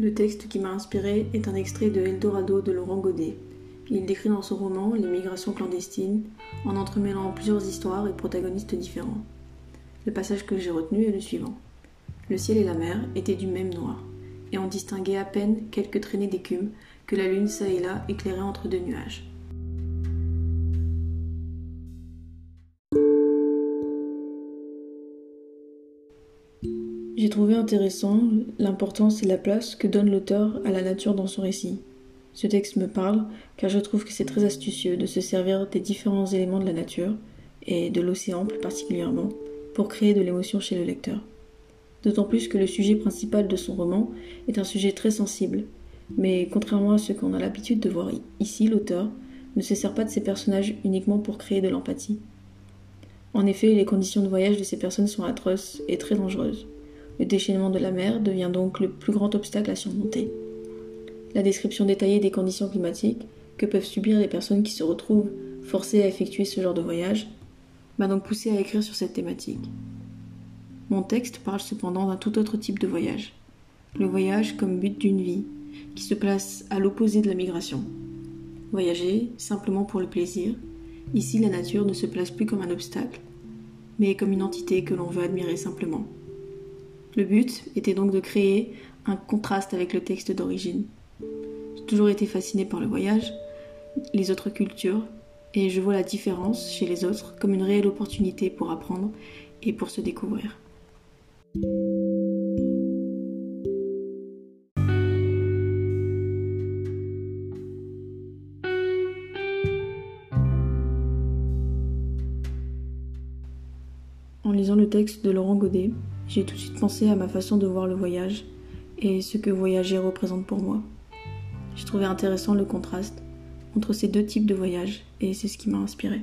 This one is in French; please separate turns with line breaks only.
Le texte qui m'a inspiré est un extrait de Eldorado de Laurent Godet. Il décrit dans son roman les migrations clandestines en entremêlant plusieurs histoires et protagonistes différents. Le passage que j'ai retenu est le suivant. Le ciel et la mer étaient du même noir, et on distinguait à peine quelques traînées d'écume que la lune çà et là éclairait entre deux nuages. J'ai trouvé intéressant l'importance et la place que donne l'auteur à la nature dans son récit. Ce texte me parle car je trouve que c'est très astucieux de se servir des différents éléments de la nature, et de l'océan plus particulièrement, pour créer de l'émotion chez le lecteur. D'autant plus que le sujet principal de son roman est un sujet très sensible, mais contrairement à ce qu'on a l'habitude de voir ici, l'auteur ne se sert pas de ses personnages uniquement pour créer de l'empathie. En effet, les conditions de voyage de ces personnes sont atroces et très dangereuses. Le déchaînement de la mer devient donc le plus grand obstacle à surmonter. La description détaillée des conditions climatiques que peuvent subir les personnes qui se retrouvent forcées à effectuer ce genre de voyage m'a donc poussé à écrire sur cette thématique. Mon texte parle cependant d'un tout autre type de voyage. Le voyage comme but d'une vie, qui se place à l'opposé de la migration. Voyager simplement pour le plaisir, ici la nature ne se place plus comme un obstacle, mais comme une entité que l'on veut admirer simplement. Le but était donc de créer un contraste avec le texte d'origine. J'ai toujours été fasciné par le voyage, les autres cultures, et je vois la différence chez les autres comme une réelle opportunité pour apprendre et pour se découvrir. En lisant le texte de Laurent Godet, j'ai tout de suite pensé à ma façon de voir le voyage et ce que voyager représente pour moi. J'ai trouvé intéressant le contraste entre ces deux types de voyages et c'est ce qui m'a inspiré.